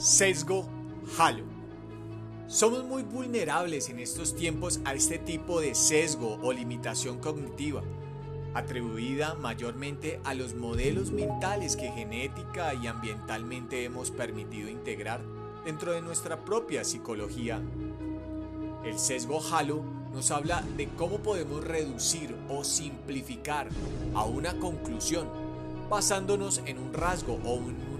Sesgo Halo. Somos muy vulnerables en estos tiempos a este tipo de sesgo o limitación cognitiva, atribuida mayormente a los modelos mentales que genética y ambientalmente hemos permitido integrar dentro de nuestra propia psicología. El sesgo Halo nos habla de cómo podemos reducir o simplificar a una conclusión basándonos en un rasgo o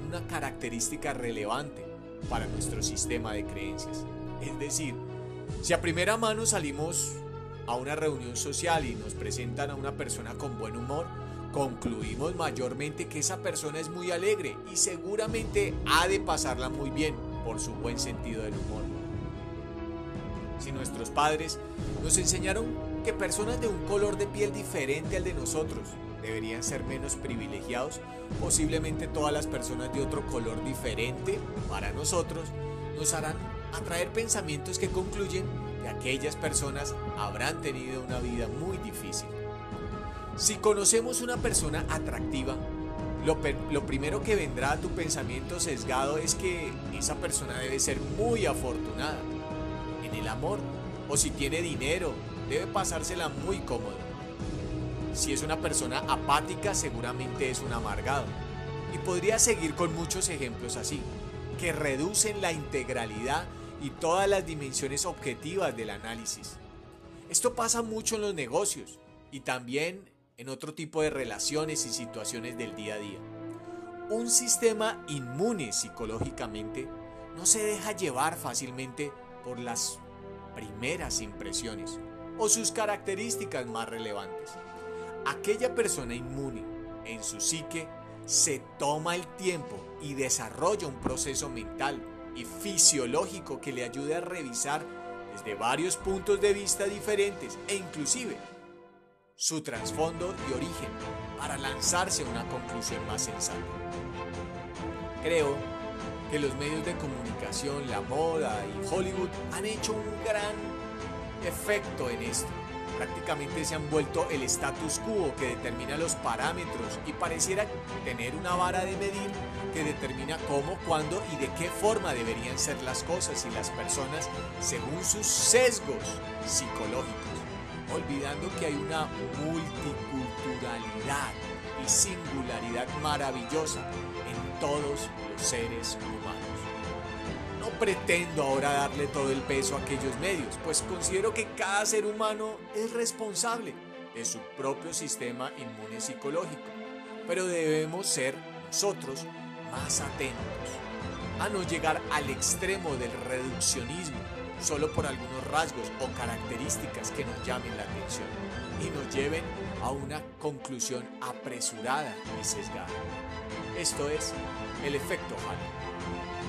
una característica relevante para nuestro sistema de creencias. Es decir, si a primera mano salimos a una reunión social y nos presentan a una persona con buen humor, concluimos mayormente que esa persona es muy alegre y seguramente ha de pasarla muy bien por su buen sentido del humor. Si nuestros padres nos enseñaron que personas de un color de piel diferente al de nosotros deberían ser menos privilegiados, posiblemente todas las personas de otro color diferente para nosotros nos harán atraer pensamientos que concluyen que aquellas personas habrán tenido una vida muy difícil. Si conocemos una persona atractiva, lo, lo, primero que vendrá a tu pensamiento sesgado es que esa persona debe ser muy afortunada en el amor o si tiene dinero, debe pasársela muy cómodo. Si es una persona apática, seguramente es un amargado. Y podría seguir con muchos ejemplos así, que reducen la integralidad y todas las dimensiones objetivas del análisis. Esto pasa mucho en los negocios y también en otro tipo de relaciones y situaciones del día a día. Un sistema inmune psicológicamente no se deja llevar fácilmente por las primeras impresiones o sus características más relevantes. Aquella persona inmune en su psique se toma el tiempo y desarrolla un proceso mental y fisiológico que le ayude a revisar desde varios puntos de vista diferentes e inclusive su trasfondo y origen para lanzarse a una conclusión más sensata. Creo que los medios de comunicación, la moda y Hollywood han hecho un gran efecto en esto prácticamente se han vuelto el status quo que determina los parámetros y pareciera tener una vara de medir que determina cómo, cuándo y de qué forma deberían ser las cosas y las personas según sus sesgos psicológicos, olvidando que hay una multiculturalidad y singularidad maravillosa en todos los seres humanos. Pretendo ahora darle todo el peso a aquellos medios, pues considero que cada ser humano es responsable de su propio sistema inmune psicológico, pero debemos ser nosotros más atentos a no llegar al extremo del reduccionismo solo por algunos rasgos o características que nos llamen la atención y nos lleven a una conclusión apresurada y sesgada. Esto es el efecto Halo.